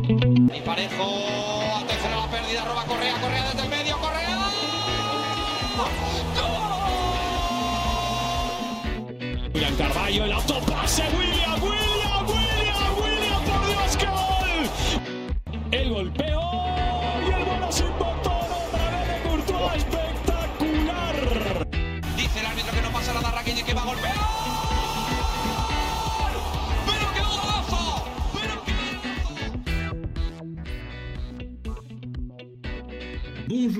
Y Parejo, atención a la pérdida, roba Correa, Correa desde el medio, Correa. ¡Gol! El autopase,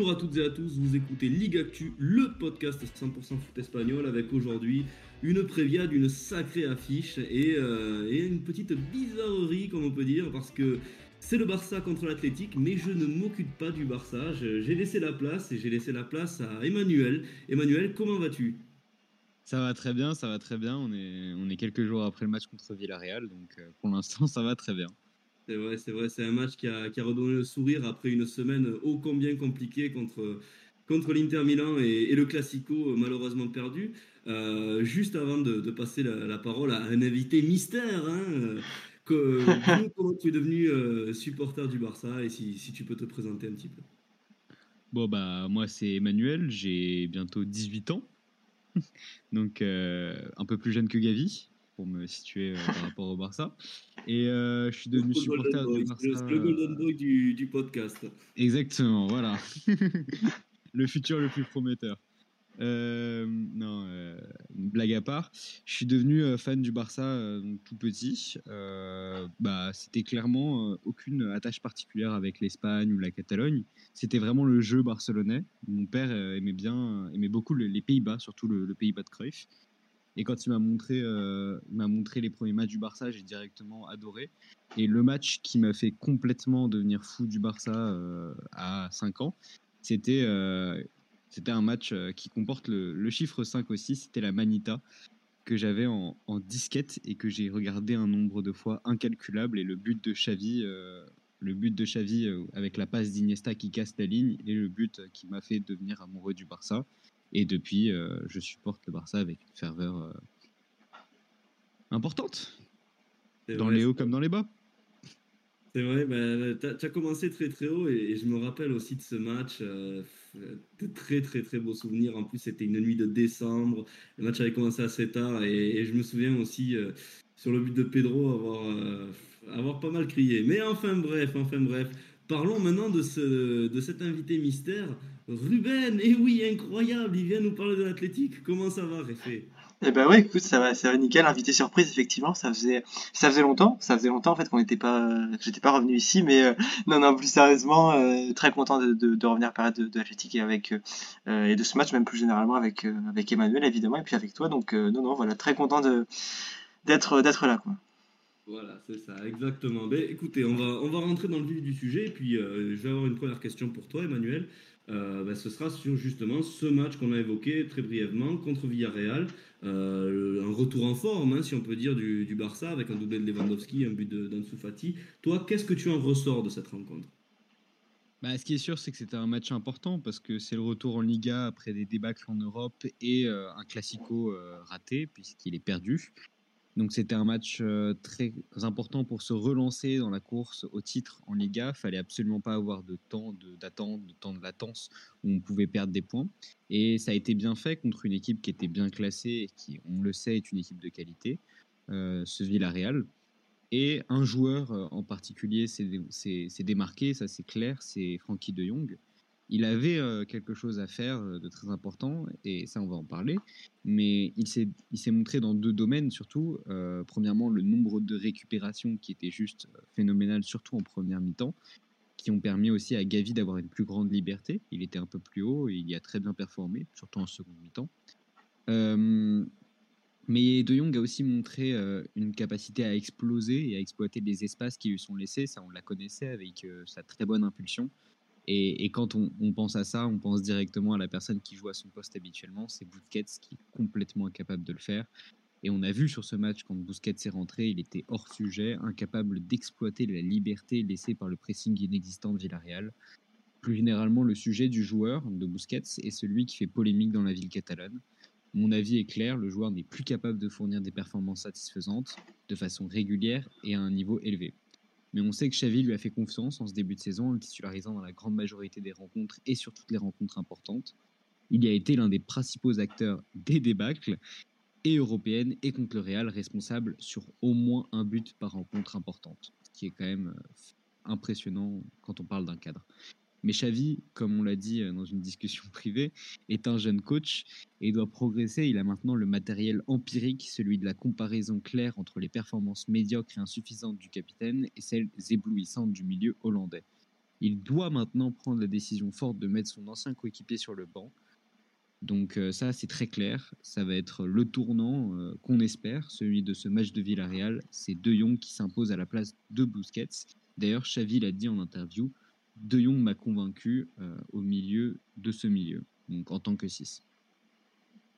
Bonjour à toutes et à tous, vous écoutez Ligue Actu, le podcast 100% foot espagnol, avec aujourd'hui une prévia d'une sacrée affiche et, euh, et une petite bizarrerie, comme on peut dire, parce que c'est le Barça contre l'Athletic, mais je ne m'occupe pas du Barça, j'ai laissé la place et j'ai laissé la place à Emmanuel. Emmanuel, comment vas-tu? Ça va très bien, ça va très bien. On est, on est quelques jours après le match contre Villarreal, donc euh, pour l'instant ça va très bien. C'est vrai, c'est vrai, c'est un match qui a, qui a redonné le sourire après une semaine ô combien compliquée contre, contre l'Inter Milan et, et le Classico euh, malheureusement perdu. Euh, juste avant de, de passer la, la parole à un invité mystère, hein, euh, que, comment tu es devenu euh, supporter du Barça et si, si tu peux te présenter un petit peu. Bon bah moi c'est Emmanuel, j'ai bientôt 18 ans, donc euh, un peu plus jeune que Gavi pour me situer euh, par rapport au Barça. Et euh, je suis devenu supporter du Barça. le Golden Boy du, du podcast. Exactement, voilà. le futur le plus prometteur. Euh, non, euh, blague à part, je suis devenu euh, fan du Barça tout petit. Bah, c'était clairement aucune attache particulière avec l'Espagne ou la Catalogne. C'était vraiment le jeu barcelonais. Mon père aimait bien, aimait beaucoup le- les Pays-Bas, surtout le, le Pays-Bas de Cruyff. Et quand il m'a montré, euh, montré les premiers matchs du Barça, j'ai directement adoré. Et le match qui m'a fait complètement devenir fou du Barça euh, à 5 ans, c'était euh, c'était un match qui comporte le, chiffre 5 aussi, c'était la Manita que j'avais en, disquette et que j'ai regardé un nombre de fois incalculable et le but de Xavi le but de Xavi avec la passe d'Iniesta qui casse la ligne et le but qui m'a fait devenir amoureux du Barça et depuis euh, je supporte le Barça avec une ferveur euh, importante dans vrai, les hauts comme dans les bas C'est vrai, ben, tu as, commencé très très haut et, et je me rappelle aussi de ce match. euh, de très très très beaux souvenirs. En plus, c'était une nuit de décembre. Le match avait commencé assez tard et, et je me souviens aussi sur le but de Pedro avoir, avoir pas mal crié. Mais enfin bref, enfin bref. Parlons maintenant de, ce, de cet invité mystère, Ruben. Et oui, incroyable, il vient nous parler de l'athlétique. Comment ça va, Réfé Eh ben ouais, écoute, ça va, ça va nickel. Invité surprise, effectivement, ça faisait, ça faisait longtemps, ça faisait longtemps en fait qu'on n'était pas, que j'étais pas revenu ici, mais euh, non, non, plus sérieusement, euh, très content de, de, de revenir parler de, de l'Athletic et avec euh, et de ce match même plus généralement avec avec Emmanuel évidemment et puis avec toi. Donc non, non, voilà, très content de d'être d'être là quoi. Voilà, c'est ça, exactement. Ben, écoutez, on va, on va rentrer dans le vif du sujet. Et puis, euh, je vais avoir une première question pour toi, Emmanuel. Euh, ben, ce sera sur justement ce match qu'on a évoqué très brièvement contre Villarreal. Euh, un retour en forme, hein, si on peut dire, du, Barça, avec un doublé de Lewandowski, un but d'Ansu Fati. Toi, qu'est-ce que tu en ressors de cette rencontre? Bah, ce qui est sûr, c'est que c'était un match important parce que c'est le retour en Liga après des débâcles en Europe et euh, un classico raté puisqu'il est perdu. Donc c'était un match très important pour se relancer dans la course au titre en Liga. Fallait absolument pas avoir de temps d'attente, de, temps de latence où on pouvait perdre des points. Et ça a été bien fait contre une équipe qui était bien classée et qui, on le sait, est une équipe de qualité, euh, ce Villarreal. Et un joueur en particulier s'est démarqué, ça c'est clair, c'est Frankie de Jong. Il avait euh, quelque chose à faire euh, de très important, et ça on va en parler, mais il s'est montré dans deux domaines surtout. Euh, premièrement, le nombre de récupérations qui était juste phénoménal, surtout en première mi-temps, qui ont permis aussi à Gavi d'avoir une plus grande liberté. Il était un peu plus haut et il y a très bien performé, surtout en seconde mi-temps. Mais De Jong a aussi montré une capacité à exploser et à exploiter les espaces qui lui sont laissés. Ça, on la connaissait avec sa très bonne impulsion. Et, quand on, on pense à ça, on pense directement à la personne qui joue à son poste habituellement. C'est Busquets qui est complètement incapable de le faire. Et on a vu sur ce match, quand Busquets est rentré, il était hors sujet, incapable d'exploiter la liberté laissée par le pressing inexistant de Villarreal. Plus généralement, le sujet du joueur, de Busquets, est celui qui fait polémique dans la ville catalane. Mon avis est clair, le joueur n'est plus capable de fournir des performances satisfaisantes de façon régulière et à un niveau élevé. Mais on sait que Xavi lui a fait confiance en ce début de saison, en le titularisant dans la grande majorité des rencontres et sur toutes les rencontres importantes. Il y a été l'un des principaux acteurs des débâcles et européennes et contre le Real, responsable sur au moins un but par rencontre importante, ce qui est quand même euh, impressionnant quand on parle d'un cadre. Mais Xavi, comme on l'a dit euh, dans une discussion privée, est un jeune coach et doit progresser. Il a maintenant le matériel empirique, celui de la comparaison claire entre les performances médiocres et insuffisantes du capitaine et celles éblouissantes du milieu hollandais. Il doit maintenant prendre la décision forte de mettre son ancien coéquipier sur le banc. Donc euh, ça, c'est très clair. Ça va être le tournant euh, qu'on espère, celui de ce match de Villarreal. C'est De Jong qui s'impose à la place de Busquets. D'ailleurs, Xavi l'a dit en interview, De Jong m'a convaincu euh, au milieu de ce milieu, donc en tant que 6.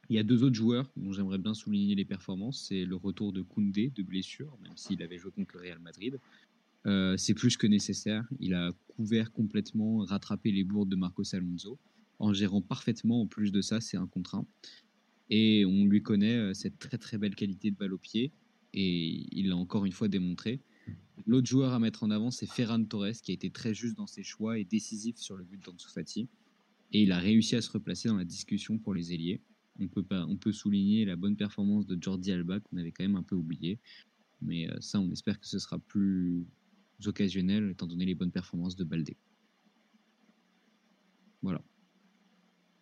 Il y a deux autres joueurs dont j'aimerais bien souligner les performances. C'est le retour de Koundé de blessure, même s'il avait joué contre le Real Madrid. Euh, c'est plus que nécessaire. Il a couvert complètement, rattrapé les bourdes de Marcos Alonso, en gérant parfaitement. En plus de ça, c'est un contre un. Et on lui connaît euh, cette très très belle qualité de balle au pied. Et il l'a encore une fois démontré. L'autre joueur à mettre en avant, c'est Ferran Torres, qui a été très juste dans ses choix et décisif sur le but d'Ansu Fati. Et il a réussi à se replacer dans la discussion pour les ailiers. On peut, pas, on peut souligner la bonne performance de Jordi Alba, qu'on avait quand même un peu oublié. Mais euh, ça, on espère que ce sera plus occasionnel, étant donné les bonnes performances de Baldé. Voilà.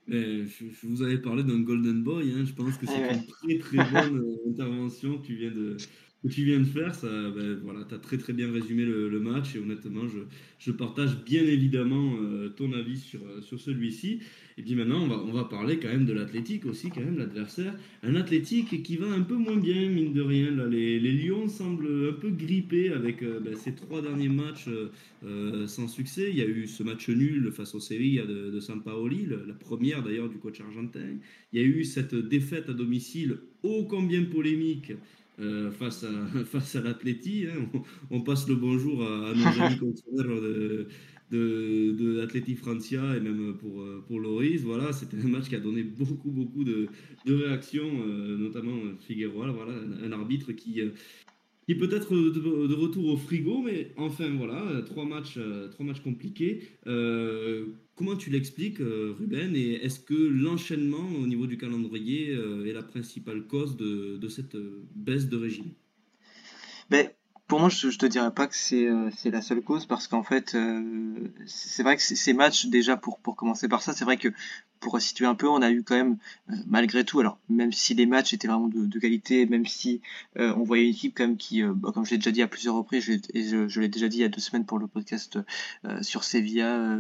Mais je, je vous avais parlé d'un Golden Boy, hein. je pense que c'est ouais. une très très bonne euh, intervention que tu viens de, que tu viens de faire. Ça, ben, voilà, tu as très très bien résumé le, match et honnêtement, je, je partage bien évidemment euh, ton avis sur, euh, sur celui-ci. Et puis maintenant, on va, on va parler quand même de l'Athletic aussi, quand même, l'adversaire. Un Athletic qui va un peu moins bien, mine de rien. Là, les, les Lions semblent un peu grippés avec euh, ben, ces trois derniers matchs sans succès. Il y a eu ce match nul face au Sevilla de, de Sampaoli, le- la première d'ailleurs du coach argentin. Il y a eu cette défaite à domicile ô combien polémique euh, face à, face à l'Atleti. hein. On, on passe le bonjour à, à nos amis confrères de, de, de l'Atleti Francia et même pour, euh, pour Loris. Voilà, c'était un match qui a donné beaucoup, beaucoup de, de réactions, euh, notamment Figueroa, voilà, un, un arbitre qui, euh, qui peut être de, de retour au frigo, mais enfin voilà, euh, trois matchs, euh, trois matchs compliqués. Euh, comment tu l'expliques, euh, Ruben Et est-ce que l'enchaînement au niveau du calendrier euh, est la principale cause de, cette euh, baisse de régime? Ben, pour moi, je, te dirais pas que c'est euh, la seule cause parce qu'en fait, euh, c'est vrai que ces matchs, déjà pour commencer par ça, c'est vrai que pour situer un peu, on a eu quand même, euh, malgré tout, alors même si les matchs étaient vraiment de, qualité, même si euh, on voyait une équipe quand même qui, euh, bah, comme je l'ai déjà dit à plusieurs reprises, je, et je, je l'ai déjà dit il y a deux semaines pour le podcast euh, sur Sevilla,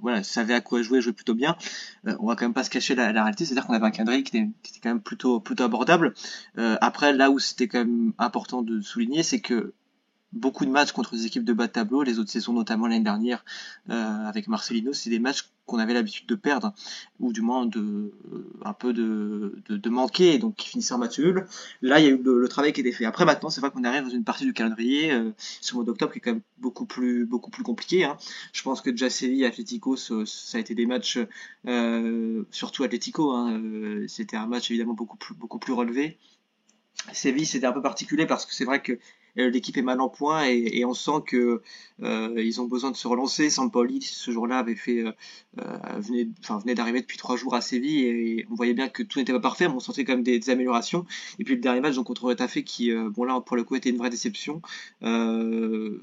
voilà, savait à quoi jouer, jouait plutôt bien. On va quand même pas se cacher la, la réalité, c'est-à-dire qu'on avait un calendrier qui était, qui était quand même plutôt, plutôt abordable. Après, là où c'était quand même important de souligner, c'est que beaucoup de matchs contre des équipes de bas de tableau, les autres saisons notamment l'année dernière avec Marcelino, c'est des matchs qu'on avait l'habitude de perdre, ou du moins de euh, un peu de, de, de manquer, et donc qui finissaient en match nul. Là, il y a eu le, travail qui été fait. Après, maintenant, c'est vrai qu'on arrive dans une partie du calendrier, euh, ce mois d'octobre, qui est quand même beaucoup plus beaucoup plus compliqué. Hein. Je pense que déjà Séville, Atlético, ça, ça a été des matchs, euh, surtout Atlético, hein, euh, c'était un match évidemment beaucoup plus beaucoup plus relevé. Séville, c'était un peu particulier parce que c'est vrai que l'équipe est mal en point et, on sent que euh, ils ont besoin de se relancer. Sampaoli, ce jour-là, avait fait euh, euh, venait, d'arriver depuis trois jours à Séville et on voyait bien que tout n'était pas parfait, mais on sentait quand même des, améliorations. Et puis le dernier match donc contre Retafe qui, euh, bon là pour le coup, était une vraie déception. Euh,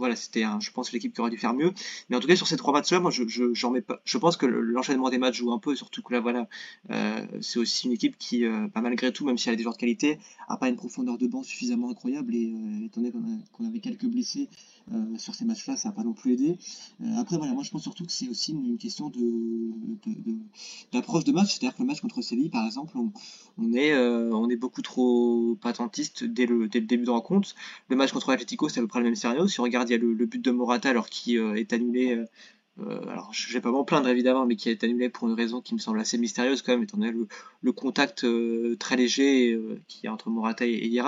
voilà, c'était, je pense, l'équipe qui aurait dû faire mieux. Mais en tout cas, sur ces trois matchs-là, moi, je, pense que le- l'enchaînement des matchs joue un peu, surtout que là, voilà, euh, c'est aussi une équipe qui, euh, bah, malgré tout, même si elle a des joueurs de qualité, a pas une profondeur de banc suffisamment incroyable. Et euh, étant donné qu'on avait quelques blessés euh, sur ces matchs-là, ça n'a pas non plus aidé. Euh, après, voilà, moi, je pense surtout que c'est aussi une, question d'approche de match. C'est-à-dire que le match contre Séville, par exemple, on, est, euh, on est beaucoup trop patentiste dès le, dès le début de rencontre. Le match contre l'Atlético, c'est à peu près le même scénario. Si on regarde, il y a le, but de Morata, alors qui est annulé. Euh, alors, je vais pas m'en plaindre évidemment, mais qui est annulé pour une raison qui me semble assez mystérieuse quand même, étant donné le, contact euh, très léger euh, qu'il y a entre Morata et, et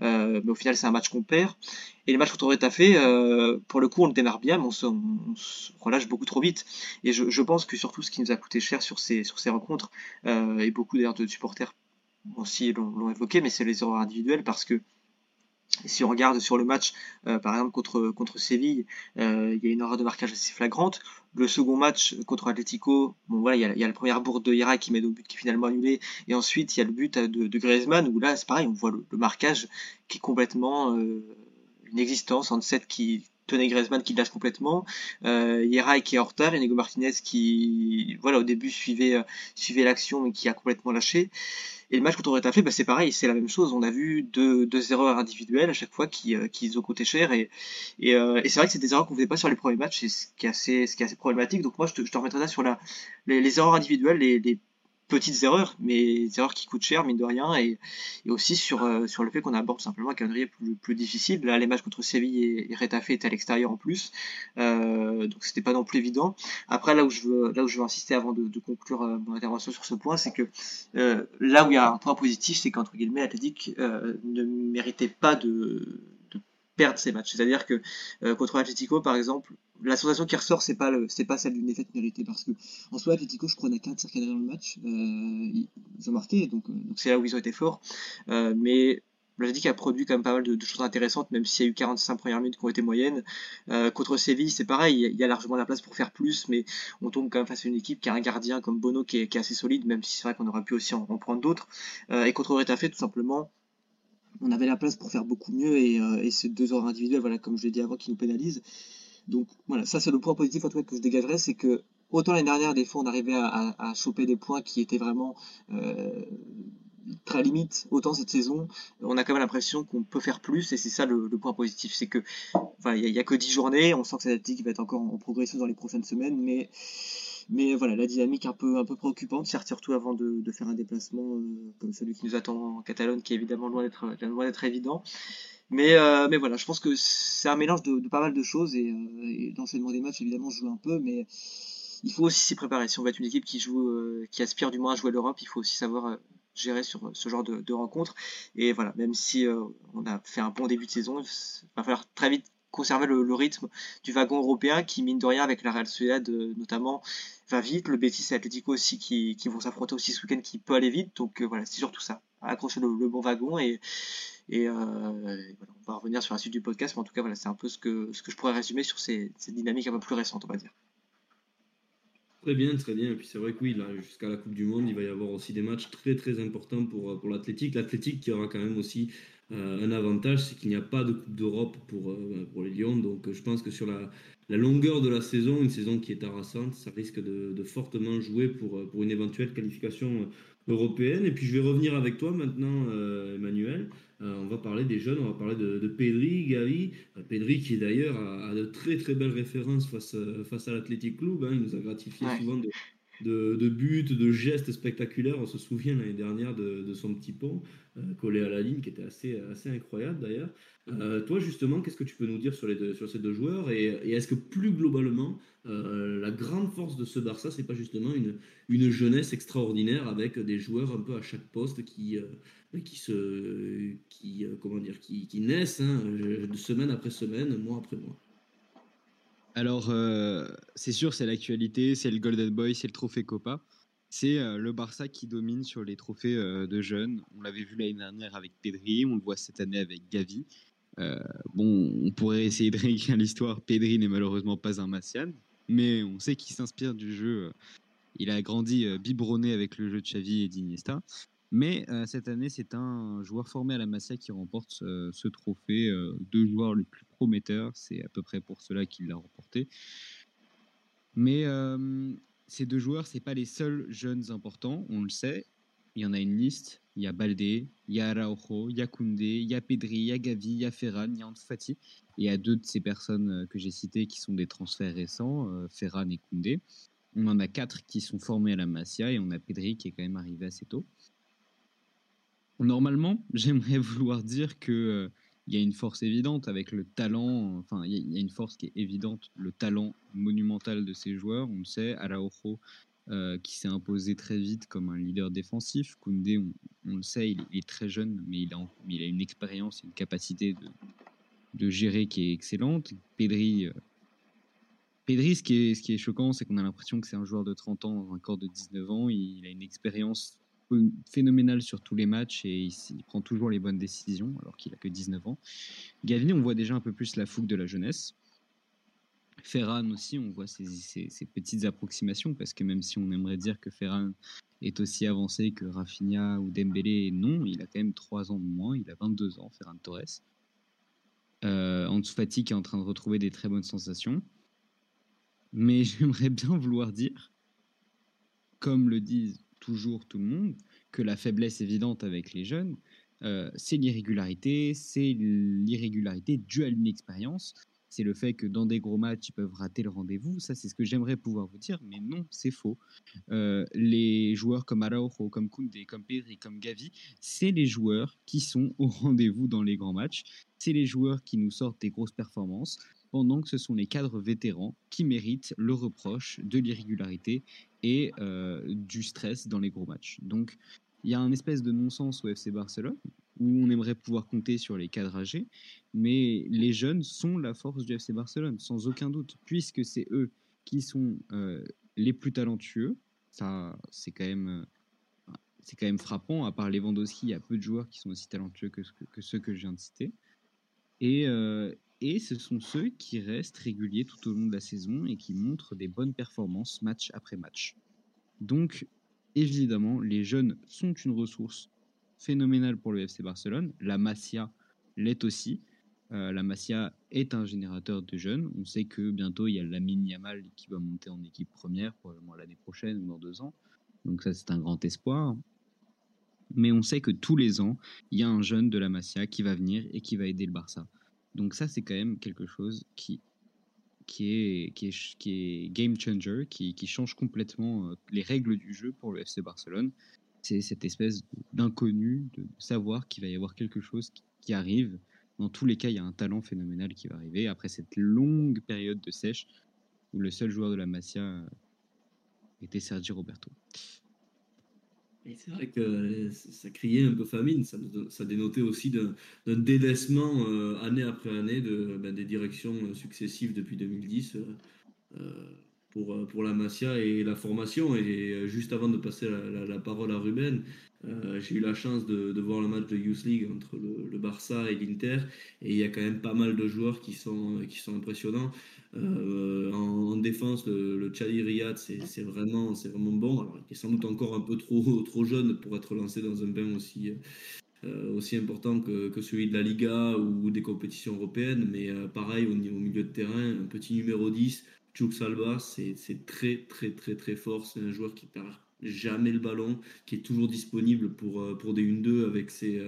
mais au final, c'est un match qu'on perd. Et le match contre Retafe, euh, pour le coup, on le démarre bien, mais on se, relâche beaucoup trop vite. Et je, pense que surtout ce qui nous a coûté cher sur ces, sur ces rencontres, et beaucoup d'ailleurs de supporters aussi l'ont évoqué, mais c'est les erreurs individuelles parce que si on regarde sur le match, euh, par exemple contre, contre Séville, euh, il y a une erreur de marquage assez flagrante. Le second match contre Atletico, bon voilà, il y a, il y a la première bourde de Ira qui met au but qui est finalement annulé, et ensuite il y a le but de, de Griezmann où là c'est pareil, on voit le, marquage qui est complètement euh, une existence, en set qui tenait Griezmann qui lâche complètement, euh, qui est en retard, et Nego Martinez qui voilà au début suivait suivait l'action mais qui a complètement lâché. Et le match contre Retafe, bah, c'est pareil, c'est la même chose. On a vu deux, deux erreurs individuelles à chaque fois qui, euh, qui ont coûté cher. Et, et, euh, c'est vrai que c'est des erreurs qu'on ne faisait pas sur les premiers matchs, c'est ce qui est assez, ce qui est assez problématique. Donc moi, je te, je te remettrai là sur la, les, erreurs individuelles, les, les petites erreurs, mais des erreurs qui coûtent cher, mine de rien, et, aussi sur, euh, sur le fait qu'on aborde simplement un calendrier plus, plus difficile. Là, les matchs contre Séville et, et étaient à l'extérieur en plus, euh, donc c'était pas non plus évident. Après, là où je veux, là où je veux insister avant de, conclure euh, mon intervention sur ce point, c'est que euh, là où il y a un point positif, c'est qu'entre guillemets, Athletic ne méritait pas de perdre ces matchs. C'est-à-dire que contre Atletico, par exemple, la sensation qui ressort, c'est pas c'est pas celle d'une défaite méritée parce que en soi, Atletico, je crois, n'a qu'un tir dans le match. Euh, ils ont marqué, donc euh, donc c'est là où ils ont été forts. Euh, mais l'Atlético a produit quand même pas mal de, choses intéressantes, même s'il y a eu 45 premières minutes qui ont été moyennes. Euh, contre Séville, c'est pareil, il y a largement la place pour faire plus, mais on tombe quand même face à une équipe qui a un gardien comme Bono qui est, assez solide, même si c'est vrai qu'on aurait pu aussi en, en prendre d'autres. Euh, et contre Retafe, tout simplement, on avait la place pour faire beaucoup mieux et, euh, et ces deux heures individuelles, voilà, comme je l'ai dit avant, qui nous pénalisent. Donc voilà, ça c'est le point positif en tout cas que je dégagerais, c'est que autant l'année dernière, des fois, on arrivait à, choper des points qui étaient vraiment euh, très limite, autant cette saison, on a quand même l'impression qu'on peut faire plus, et c'est ça le, point positif, c'est que il n'y a, que 10 journées, on sent que cette équipe va être encore en progression dans les prochaines semaines, mais mais voilà, la dynamique un peu, un peu préoccupante, surtout avant de, faire un déplacement euh, comme celui qui nous attend en Catalogne, qui est évidemment loin d'être d'être évident. Mais, euh, mais voilà, je pense que c'est un mélange de, pas mal de choses et, euh, et l'enchaînement des matchs, évidemment, joue un peu, mais il faut aussi s'y préparer. Si on va être une équipe qui joue, euh, qui aspire du moins à jouer l'Europe, il faut aussi savoir euh, gérer sur ce genre de, de rencontres. Et voilà, même si euh, on a fait un bon début de saison, il va falloir très vite conserver le, rythme du wagon européen qui, mine de rien, avec la Real Sociedad notamment, va vite. Le Betis et Atletico aussi qui, qui vont s'affronter aussi ce week-end qui peut aller vite. Donc voilà, c'est surtout ça. Accrocher le, bon wagon et euh, et voilà, on va revenir sur la suite du podcast, mais en tout cas, voilà, c'est un peu ce que, ce que je pourrais résumer sur ces, ces dynamiques un peu plus récentes, on va dire. Très bien, très bien. Et puis c'est vrai que oui, là, jusqu'à la Coupe du Monde, il va y avoir aussi des matchs très très importants pour, pour l'Athletic. L'Athletic qui aura quand même aussi euh, un avantage, c'est qu'il n'y a pas de Coupe d'Europe pour, euh, pour les Lions. Donc je pense que sur la, la, longueur de la saison, une saison qui est harassante, ça risque de, de fortement jouer pour, pour une éventuelle qualification européenne. Et puis je vais revenir avec toi maintenant, euh, Emmanuel. Euh, on va parler des jeunes, on va parler de, de Pedri, Gavi. Euh, Pedri qui d'ailleurs a, a, de très très belles références face, euh, face à l'Athletic Club. Hein. Il nous a gratifié ouais. souvent de, de, buts, de gestes spectaculaires. On se souvient l'année dernière de, son petit pont euh, collé à la ligne qui était assez, assez incroyable d'ailleurs. Euh, toi justement, qu'est-ce que tu peux nous dire sur, les sur ces deux joueurs et, est-ce que plus globalement, euh, la grande force de ce Barça, c'est pas justement une, une jeunesse extraordinaire avec des joueurs un peu à chaque poste qui, euh, qui se, qui, comment dire, qui, qui naissent hein, semaine après semaine, mois après mois? Alors, euh, c'est sûr, c'est l'actualité, c'est le Golden Boy, c'est le trophée Copa. C'est euh, le Barça qui domine sur les trophées euh, de jeunes. On l'avait vu l'année dernière avec Pedri, on le voit cette année avec Gavi. bon, on pourrait essayer de réécrire l'histoire. Pedri n'est malheureusement pas un Massian, mais on sait qu'il s'inspire du jeu. Il a grandi biberonné avec le jeu de Xavi et d'Iniesta. Mais cette année, c'est un joueur formé à la Masia qui remporte ce trophée. Euh, deux joueurs les plus prometteurs, c'est à peu près pour cela qu'il l'a remporté. Mais ces deux joueurs, c'est pas les seuls jeunes importants, on le sait. Il y en a une liste. Il y a Baldé, il y a Araujo, il y a Koundé, il y a Pedri, il y a Gavi, il y a Ferran, il y a Anfati. Et il y a deux de ces personnes que j'ai citées qui sont des transferts récents, Ferran et Koundé. On en a quatre qui sont formés à la Masia et on a Pedri qui est quand même arrivé assez tôt. Normalement, j'aimerais vouloir dire que euh, il y a une force évidente avec le talent, enfin il y, a une force qui est évidente, le talent monumental de ces joueurs. On le sait, Araujo euh, qui s'est imposé très vite comme un leader défensif. Koundé, on, le sait, il, est très jeune, mais il a, une expérience, une capacité de, gérer qui est excellente. Pedri, euh, Pedri ce, qui est, choquant, c'est qu'on a l'impression que c'est un joueur de 30 ans dans un corps de 19 ans. Il a une expérience phénoménal sur tous les matchs et il, prend toujours les bonnes décisions alors qu'il a que 19 ans. Gavi, on voit déjà un peu plus la fougue de la jeunesse. Ferran aussi, on voit ses, petites approximations parce que même si on aimerait dire que Ferran est aussi avancé que Rafinha ou Dembélé, non, il a quand même 3 ans de moins, il a 22 ans, Ferran Torres. Euh, Ansu Fati qui est en train de retrouver des très bonnes sensations. Mais j'aimerais bien vouloir dire, comme le disent toujours tout le monde, que la faiblesse évidente avec les jeunes, euh, c'est l'irrégularité, c'est l'irrégularité due à l'inexpérience, c'est le fait que dans des gros matchs, ils peuvent rater le rendez-vous. Ça, c'est ce que j'aimerais pouvoir vous dire, mais non, c'est faux. Euh, les joueurs comme Araujo, comme Koundé, comme Pedri, comme Gavi, c'est les joueurs qui sont au rendez-vous dans les grands matchs. C'est les joueurs qui nous sortent des grosses performances pendant que ce sont les cadres vétérans qui méritent le reproche de l'irrégularité et euh, du stress dans les gros matchs. Donc, il y a un espèce de non-sens au FC Barcelone où on aimerait pouvoir compter sur les cadres âgés, mais les jeunes sont la force du FC Barcelone, sans aucun doute, puisque c'est eux qui sont euh, les plus talentueux. Ça, c'est quand même. Euh, c'est quand même frappant, à part Lewandowski, il y a peu de joueurs qui sont aussi talentueux que, que ceux que je viens de citer. Et, et ce sont ceux qui restent réguliers tout au long de la saison et qui montrent des bonnes performances match après match. Donc, évidemment, les jeunes sont une ressource phénoménale pour le FC Barcelone. La Masia l'est aussi. Euh, la Masia est un générateur de jeunes. On sait que bientôt il y a Lamine Yamal qui va monter en équipe première, probablement l'année prochaine ou dans deux ans. Donc ça c'est un grand espoir. Mais on sait que tous les ans, il y a un jeune de la Masia qui va venir et qui va aider le Barça. Donc ça, c'est quand même quelque chose qui, qui, est, qui, est, qui game changer, qui, qui change complètement euh, les règles du jeu pour le FC Barcelone. C'est cette espèce d'inconnu, de savoir qu'il va y avoir quelque chose qui, arrive. Dans tous les cas, il y a un talent phénoménal qui va arriver après cette longue période de sèche où le seul joueur de la Masia euh, était Sergi Roberto. C'est vrai que ça criait un peu famine, ça, dénotait aussi d'un délaissement euh, année après année ben, des directions successives depuis 2010 euh, euh, pour, pour la Masia et la formation. Et juste avant de passer la, parole à Ruben, j'ai eu la chance de, de, voir le match de Youth League entre le, le Barça et l'Inter. Et il y a quand même pas mal de joueurs qui sont, qui sont impressionnants. Euh, en, défense, le, le Chali Riyad, c'est vraiment, vraiment bon. Alors, il est sans doute encore un peu trop, trop jeune pour être lancé dans un bain aussi, euh, aussi important que, que, celui de la Liga ou des compétitions européennes. Mais euh, pareil, au, au, milieu de terrain, un petit numéro 10, Chuk Salva, c'est très, très, très, très fort. C'est un joueur qui perd jamais le ballon, qui est toujours disponible pour, pour des 1-2 avec ses,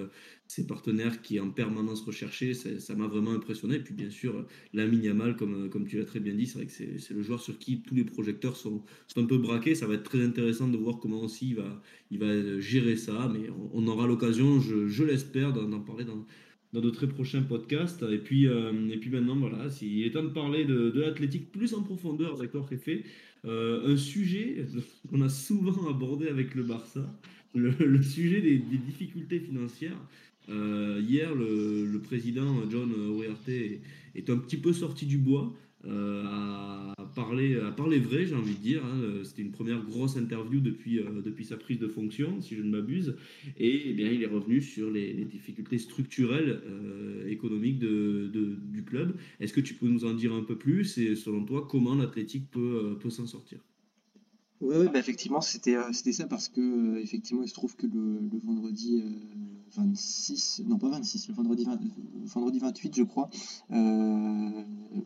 ses, partenaires qui en permanence recherché. Ça m'a vraiment impressionné. Et puis bien sûr, la Yamal, comme, comme tu l'as très bien dit, c'est vrai que c'est le joueur sur qui tous les projecteurs sont, sont, un peu braqués. Ça va être très intéressant de voir comment aussi il va, il va gérer ça. Mais on, aura l'occasion, je, je l'espère, d'en parler dans, dans de très prochains podcasts. Et puis, euh, et puis maintenant, voilà, il est temps de parler de, de l'athlétique plus en profondeur avec. Euh, un sujet qu'on a souvent abordé avec le Barça, le, sujet des, difficultés financières. Euh, hier, le, président John Huerte est, un petit peu sorti du bois euh, à, parler, à parler vrai, j'ai envie de dire. Hein. C'était une première grosse interview depuis, euh, depuis sa prise de fonction, si je ne m'abuse. Et eh bien, il est revenu sur les, difficultés structurelles euh, économiques du club. Est-ce que tu peux nous en dire un peu plus? Et selon toi, comment l'athlétique peut, s'en sortir? Oui, bah effectivement, c'était ça parce que effectivement, il se trouve que le vendredi 26, non pas 26, le vendredi, vendredi 28, je crois. Euh,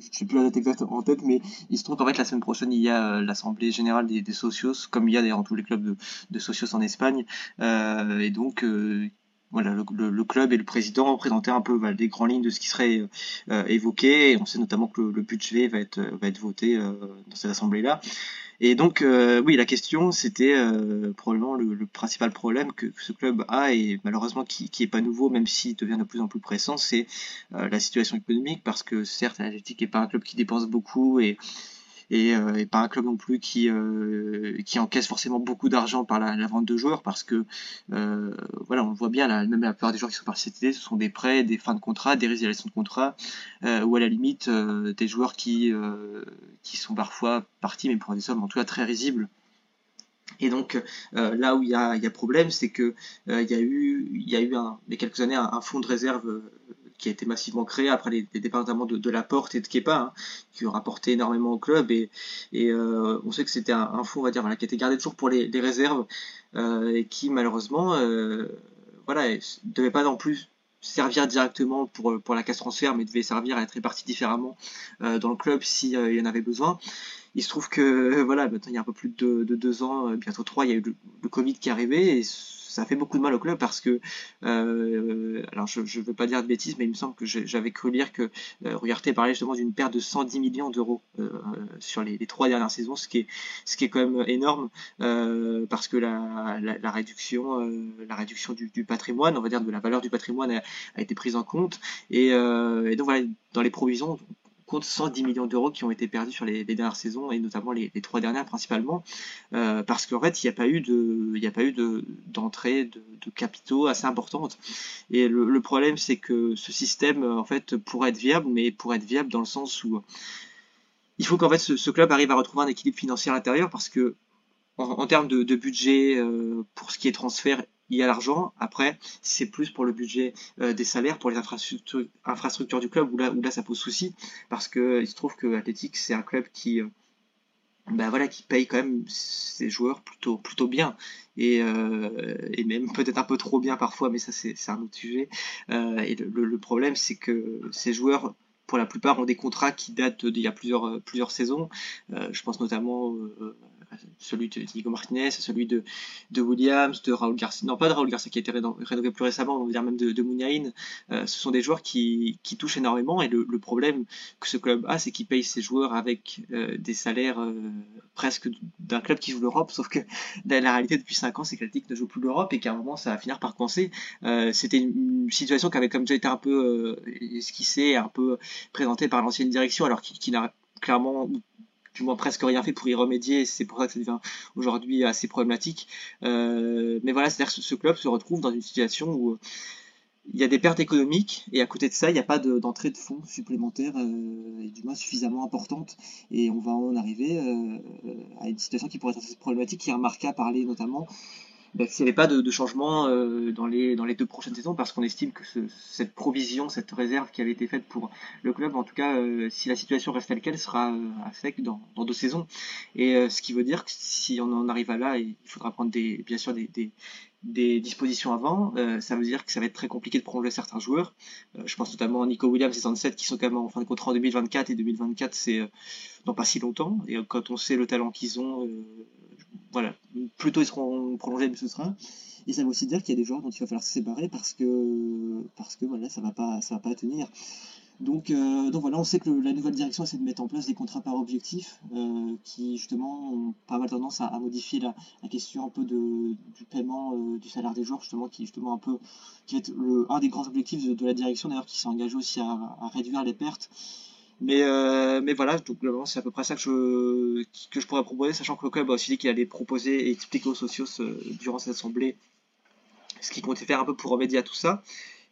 je sais plus la date exacte en tête, mais il se trouve qu'en fait la semaine prochaine il y a euh, l'assemblée générale des, socios, comme il y a d'ailleurs dans tous les clubs de, socios en Espagne, euh, et donc euh, voilà, le, le, club et le président ont présenté un peu bah, les grandes lignes de ce qui serait euh, évoqué, et on sait notamment que le, le budget va être, va être voté euh, dans cette assemblée-là. Et donc, euh, oui, la question, c'était euh, probablement le, principal problème que, ce club a, et malheureusement qui, qui est pas nouveau, même s'il devient de plus en plus pressant, c'est euh, la situation économique, parce que certes, l'Atlétique n'est pas un club qui dépense beaucoup, et et, euh, et, pas un club non plus qui euh, qui encaisse forcément beaucoup d'argent par la, vente de joueurs parce que euh, voilà on le voit bien même la plupart des joueurs qui sont partis cet ce sont des prêts des fins de contrat des résiliations de contrat ou à la limite des joueurs qui qui sont parfois partis mais pour des sommes en tout cas très risibles. Et donc là où il y a, y a problème, c'est que il y a eu, il y a eu il y a quelques années un, fonds de réserve qui a été massivement créé après les, départs de, de la Porte et de Kepa, hein, qui ont rapporté énormément au club. Et, et on sait que c'était un, fonds, on va dire, voilà, qui était gardé toujours pour les, les réserves et qui malheureusement, voilà, ne devait pas non plus servir directement pour, pour la casse transfert, mais devait servir à être réparti différemment dans le club s'il y en avait besoin. Il se trouve que voilà, maintenant il y a un peu plus de, deux ans, euh, bientôt trois, il y a eu le, Covid qui est arrivé ça fait beaucoup de mal au club parce que, euh, alors je ne veux pas dire de bêtises, mais il me semble que j'avais cru lire que euh, parlait justement d'une perte de 110 millions d'euros euh, sur les, trois dernières saisons, ce qui est, ce qui est quand même énorme parce que la, réduction, la réduction du, patrimoine, on va dire de la valeur du patrimoine a, été prise en compte. Et donc voilà, dans les provisions, compte 110 millions d'euros qui ont été perdus sur les, dernières saisons et notamment les, trois dernières principalement euh, parce qu'en fait il n'y a pas eu de il a pas eu de d'entrée de, capitaux assez importante et le, problème c'est que ce système en fait pourrait être viable mais pourrait être viable dans le sens où il faut qu'en fait ce, club arrive à retrouver un équilibre financier à l'intérieur parce que en, termes de, budget euh, pour ce qui est transfert il y a l'argent. Après, c'est plus pour le budget euh, des salaires, pour les infrastructures, du club, où là, où là ça pose souci, parce que il se trouve que Athletic, c'est un club qui, euh, ben voilà, qui paye quand même ses joueurs plutôt, plutôt bien. Et, euh, et même peut-être un peu trop bien parfois, mais ça c'est un autre sujet. et le, le problème, c'est que ces joueurs pour la plupart ont des contrats qui datent d'il y a plusieurs, plusieurs saisons. je pense notamment celui de Nico Martinez, celui de, de Williams, de Raoul Garcia, non pas de Raoul Garcia qui a été rénové plus récemment, on va dire même de, de euh, ce sont des joueurs qui, qui touchent énormément et le, problème que ce club a, c'est qu'il paye ses joueurs avec euh, des salaires euh, presque d'un club qui joue l'Europe, sauf que la, réalité depuis 5 ans, c'est que l'Atlético ne joue plus l'Europe et qu'à un moment, ça va finir par coincer. C'était une, situation qui avait comme déjà été un peu esquissée, un peu présentée par l'ancienne direction, alors qui, qui n'a clairement du moins presque rien fait pour y remédier. C'est pour ça que ça devient aujourd'hui assez problématique. Euh, mais voilà, c'est-à-dire que ce club se retrouve dans une situation où euh, il y a des pertes économiques et à côté de ça, il n'y a pas d'entrée de, fonds supplémentaires, euh, et du moins suffisamment importante. Et on va en arriver à une situation qui pourrait être assez problématique, qui est remarqué à parler notamment n'y avait pas de, changement euh, dans, les, dans les deux prochaines saisons, parce qu'on estime que cette provision, cette réserve qui avait été faite pour le club, en tout cas, euh, si la situation reste telle qu'elle, sera euh, à sec dans, dans deux saisons. Et ce qui veut dire que si on en arrive à là, il faudra prendre des, bien sûr des, dispositions avant, ça veut dire que ça va être très compliqué de prolonger certains joueurs. je pense notamment à Nico Williams et 67 qui sont quand même en fin de contrat en 2024 et 2024 c'est dans pas si longtemps. Et quand on sait le talent qu'ils ont, voilà, plutôt ils seront prolongés, mais ce sera. Et ça veut aussi dire qu'il y a des joueurs dont il va falloir se séparer parce que, parce que voilà, ça va pas, ça va pas tenir. Donc, euh, donc voilà, on sait que la nouvelle direction essaie de mettre en place des contrats par objectif euh, qui justement ont pas mal tendance à, modifier la, question un peu du paiement euh, du salaire des joueurs justement qui justement un peu qui est le, un des grands objectifs de, la direction d'ailleurs qui s'est engagé aussi à, réduire les pertes mais, mais voilà, donc c'est à peu près ça que je, que je pourrais proposer, sachant que le club a aussi dit qu'il allait proposer et expliquer aux socios durant cette assemblée ce qu'il comptait faire un peu pour remédier à tout ça.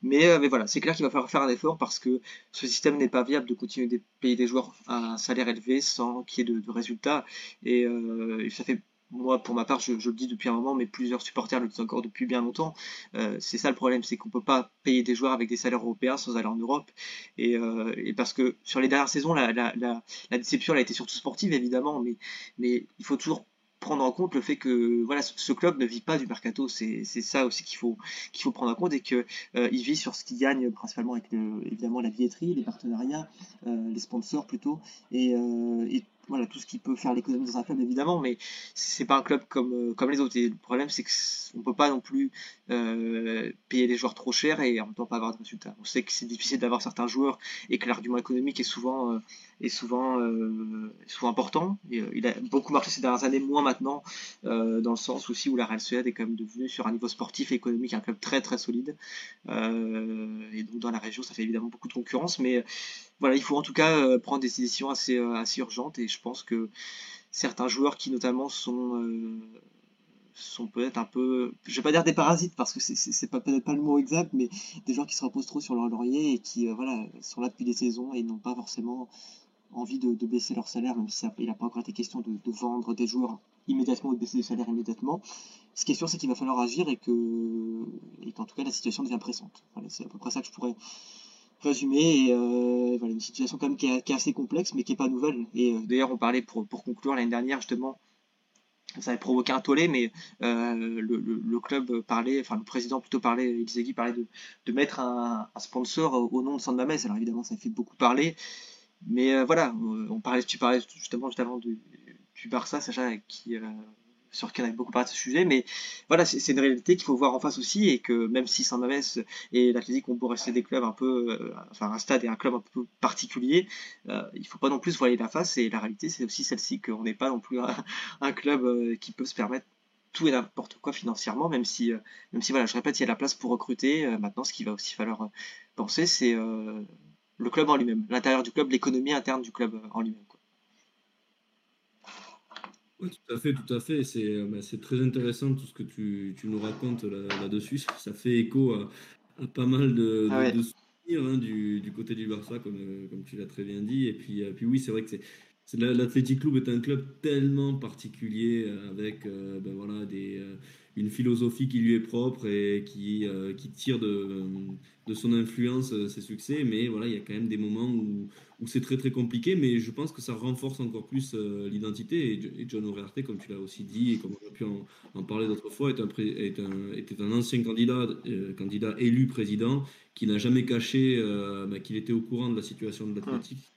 Mais, euh, mais voilà, c'est clair qu'il va falloir faire un effort parce que ce système n'est pas viable de continuer de payer des joueurs un salaire élevé sans qu'il y ait de, résultats. Et euh, ça fait moi, pour ma part, je, le dis depuis un moment, mais plusieurs supporters le disent encore depuis bien longtemps. Euh, c'est ça le problème, c'est qu'on peut pas payer des joueurs avec des salaires européens sans aller en Europe. Et, euh, parce que sur les dernières saisons, la, la, la, déception elle a été surtout sportive, évidemment, mais il faut toujours prendre en compte le fait que voilà ce club ne vit pas du mercato. C'est ça aussi qu'il faut qu'il faut prendre en compte et que euh, vit sur ce qu'il gagne principalement avec évidemment la billetterie les partenariats les sponsors plutôt. Et, et voilà tout ce qui peut faire l'économie dans un club évidemment mais c'est pas un club comme euh, comme les autres. Le problème c'est qu'on peut pas non plus euh, payer les joueurs trop cher et en même temps pas avoir de résultats. On sait que c'est difficile d'avoir certains joueurs et que l'argument économique est souvent euh, est souvent souvent important. Il a beaucoup marché ces dernières années moins maintenant dans le sens aussi où la Real Suède est quand même devenue sur un niveau sportif et économique un club très très solide. Et donc dans la région ça fait évidemment beaucoup de concurrence mais voilà, il faut en tout cas prendre des décisions assez, assez urgentes je pense que certains joueurs qui notamment sont, euh, sont peut-être un peu, je vais pas dire des parasites parce que c'est pas peut-être pas le mot exact, mais des joueurs qui se reposent trop sur leur laurier et qui voilà sont là depuis des saisons et n'ont pas forcément envie de, baisser leur salaire, même si il n'a pas encore été question de, vendre des joueurs immédiatement ou de baisser les salaires immédiatement. Ce qui est sûr, c'est qu'il va falloir agir et que, et qu'en tout cas, la situation devient pressante. c'est à peu près ça que je pourrais résumer. Et, euh, voilà, une situation quand même qui est, assez complexe, mais qui n'est pas nouvelle. Et euh, d'ailleurs, on parlait pour, pour conclure l'année dernière justement ça avait provoqué un tollé, mais euh, le, club parlait, enfin le président plutôt parlait, Ilzegui parlait de, de mettre un, sponsor au, nom de San. Alors évidemment, ça fait beaucoup parler, mais voilà, on parlait, tu parlais justement juste avant du, du Barça, Sacha, qui, sur qui on avait beaucoup parlé de ce sujet, mais voilà, c'est une réalité qu'il faut voir en face aussi, et que même si San Mamés et l'Athletic ont beau rester des clubs un peu, euh, enfin un stade et un club un peu particulier, euh, il faut pas non plus voiler la face, et la réalité c'est aussi celle-ci, qu'on n'est pas non plus un, club euh, qui peut se permettre tout et n'importe quoi financièrement, même si, même si voilà, je répète, il y a la place pour recruter. maintenant, ce qu'il va aussi falloir penser, c'est le club en lui-même, l'intérieur du club, l'économie interne du club en lui-même. Oui, tout à fait, tout à fait. C'est euh, bah, très intéressant tout ce que tu, tu nous racontes là-dessus. ça fait écho à, pas mal de, ah souvenirs hein, du, du, côté du Barça, comme, euh, comme tu l'as très bien dit. Et puis, euh, puis oui, c'est vrai que c'est. L'Athletic Club est un club tellement particulier avec ben voilà, des, une philosophie qui lui est propre et qui, qui tire de, de son influence ses succès. Mais voilà, il y a quand même des moments où, où c'est très très compliqué, mais je pense que ça renforce encore plus euh, l'identité. Et, John O'Reilly, comme tu l'as aussi dit, et comme on a pu en, parler d'autres fois, est un, est un, était un ancien candidat, euh, candidat élu président, qui n'a jamais caché euh, bah, qu'il était au courant de la situation de l'athlétique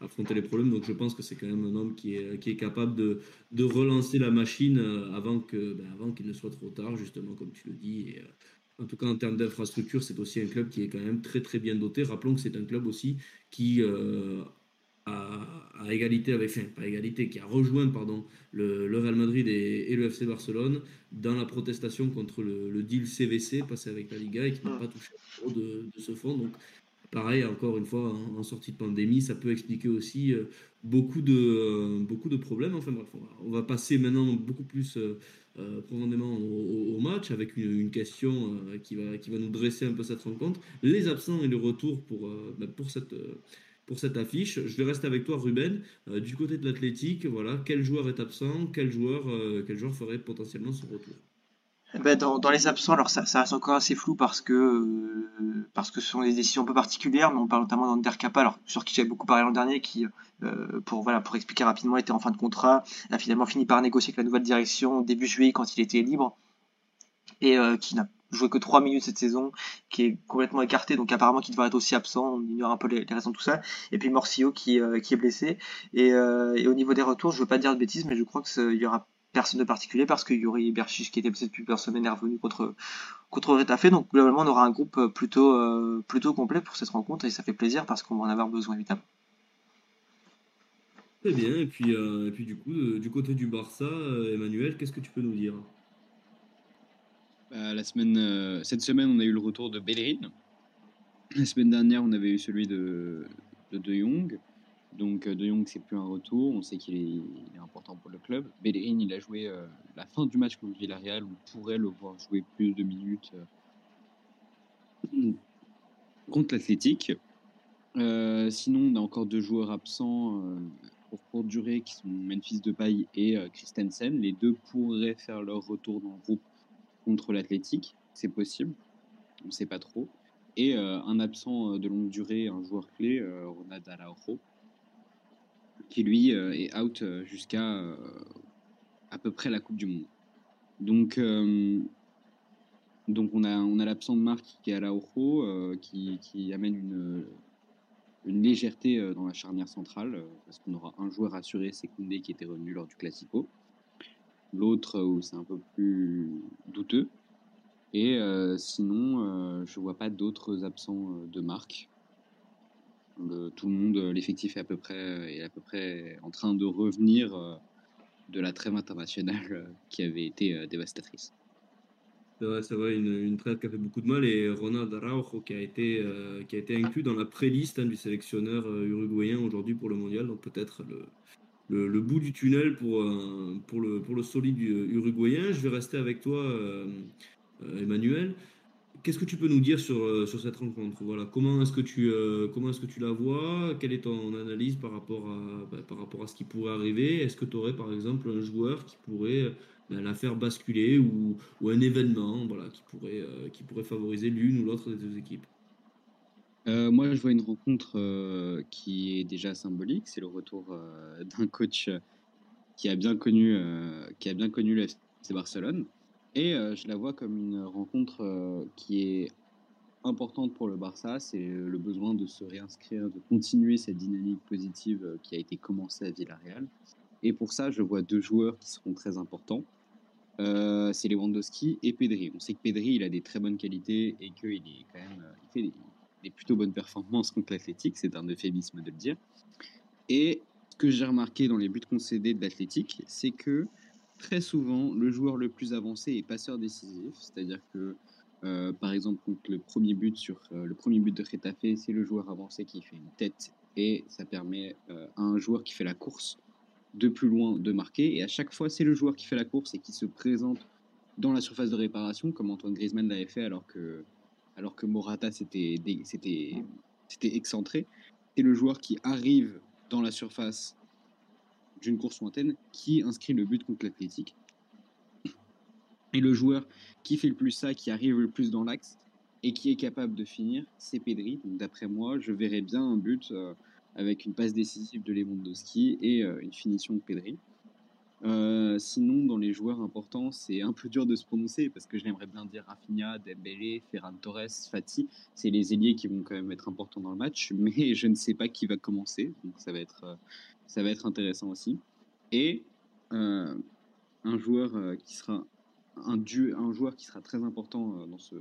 affronter les problèmes. Donc je pense que c'est quand même un homme qui est, qui est capable de, de relancer la machine avant que bah, avant qu'il ne soit trop tard, justement, comme tu le dis. Et, en tout cas, en termes d'infrastructure, c'est aussi un club qui est quand même très très bien doté. Rappelons que c'est un club aussi qui euh, a, à égalité avec, enfin, pas égalité, qui a rejoint pardon, le, Real Madrid et, le FC Barcelone dans la protestation contre le, deal CVC passé avec la Liga et qui n'a pas touché de, de ce fonds. Donc, pareil, encore une fois, en, sortie de pandémie, ça peut expliquer aussi euh, beaucoup, de, euh, beaucoup de problèmes. Enfin bref, on va, passer maintenant beaucoup plus profondément au, match avec une, question qui, va, qui va nous dresser un peu cette rencontre. Les absents et le retour pour, bah, pour cette pour cette affiche. Je vais rester avec toi, Ruben. du côté de l'Athletic, voilà, quel joueur est absent? Quel joueur, quel joueur ferait potentiellement son retour? Ben dans, dans, les absents, alors ça, ça, reste encore assez flou parce que parce que ce sont des décisions un peu particulières, mais on parle notamment d'Ander Kappa, alors sur qui j'avais beaucoup parlé l'an dernier, qui pour voilà pour expliquer rapidement était en fin de contrat, a finalement fini par négocier avec la nouvelle direction début juillet quand il était libre et qui n'a joué que 3 minutes cette saison, qui est complètement écarté, donc apparemment qui devrait être aussi absent, on ignore un peu les, raisons de tout ça. Et puis Morcio qui, euh, qui est blessé. Et, euh, et, au niveau des retours, je veux pas dire de bêtises, mais je crois qu'il y aura personne de particulier parce que Yuri Berchiche qui était blessé depuis plusieurs semaines est revenu contre contre Retafe. Donc globalement, on aura un groupe plutôt euh, plutôt complet pour cette rencontre et ça fait plaisir parce qu'on va en avoir besoin évidemment. Très bien. Et puis et puis du coup, du côté du Barça, Emmanuel, qu'est-ce que tu peux nous dire? Bah, la semaine, euh, cette semaine, on a eu le retour de Bellerin. La semaine dernière, on avait eu celui de De, de Jong. Donc euh, De Jong, c'est plus un retour. On sait qu'il est, important pour le club. Bellerin, il a joué euh, la fin du match contre Villarreal. On pourrait le voir jouer plus de minutes contre l'Athletic. sinon, on a encore deux joueurs absents pour courte durée qui sont Memphis Depay et Christensen. Les deux pourraient faire leur retour dans le groupe contre l'Athletic, c'est possible, on ne sait pas trop. Et euh, un absent euh, de longue durée, un joueur clé, euh, Ronald Araujo, qui lui est out jusqu'à à peu près la Coupe du Monde. Donc, on a, on l'absent de Marc qui est Araujo, qui, qui amène une, légèreté dans la charnière centrale, parce qu'on aura un joueur assuré, c'est Koundé qui était revenu lors du Classico l'autre où c'est un peu plus douteux. Et euh, sinon, euh, je vois pas d'autres absents euh, de marque. Tout le monde, l'effectif est à peu près est à peu près en train de revenir de la trêve internationale qui avait été dévastatrice. C'est vrai, c'est vrai, une, trêve qui a fait beaucoup de mal et Ronald Araujo qui a été, qui a été inclus dans la pré-liste hein, du sélectionneur uruguayen aujourd'hui pour le mondial, donc peut-être le, le, bout du tunnel pour, euh, pour, le, pour le solide uruguayen. Je vais rester avec toi, euh, euh, Emmanuel. Qu'est-ce que tu peux nous dire sur, euh, sur cette rencontre? Voilà, Comment est-ce que, tu, euh, est-ce que tu la vois? Quelle est ton analyse par rapport à, bah, par rapport à ce qui pourrait arriver? Est-ce que tu aurais par exemple un joueur qui pourrait bah, la faire basculer ou, un événement voilà, qui, pourrait, qui pourrait favoriser l'une ou l'autre des deux équipes? Moi, je vois une rencontre qui est déjà symbolique. C'est le retour d'un coach qui a bien connu, qui a connu Barcelone. Et euh, je la vois comme une rencontre euh, qui est importante pour le Barça. C'est le besoin de se réinscrire, de continuer cette dynamique positive euh, qui a été commencée à Villarreal. Et pour ça, je vois deux joueurs qui seront très importants. c'est Lewandowski et Pedri. On sait que Pedri, il a des très bonnes qualités et qu'il est quand même, il fait des, plutôt bonnes performances contre l'Athletic. C'est un euphémisme de le dire. Et ce que j'ai remarqué dans les buts concédés de l'Athletic, c'est que très souvent, le joueur le plus avancé est passeur décisif. C'est-à-dire que, euh, par exemple, le premier but sur euh, le premier but de Retafe, c'est le joueur avancé qui fait une tête et ça permet euh, à un joueur qui fait la course de plus loin de marquer. Et à chaque fois, c'est le joueur qui fait la course et qui se présente dans la surface de réparation, comme Antoine Griezmann l'avait fait alors que, alors que Morata s'était excentré. C'est le joueur qui arrive dans la surface d'une course lointaine qui inscrit le but contre l'Athletic. Et le joueur qui fait le plus ça, qui arrive le plus dans l'axe et qui est capable de finir, c'est Pedri. Donc d'après moi, je verrais bien un but euh, avec une passe décisive de Lewandowski et euh, une finition de Pedri. Euh, sinon, dans les joueurs importants, c'est un peu dur de se prononcer parce que j'aimerais bien dire Rafinha, Dembélé, Ferran Torres, Fati. C'est les ailiers qui vont quand même être importants dans le match, mais je ne sais pas qui va commencer. Donc ça va être, ça va être intéressant aussi. Et euh, un joueur euh, qui sera un, dieu, un joueur qui sera très important euh, dans ce,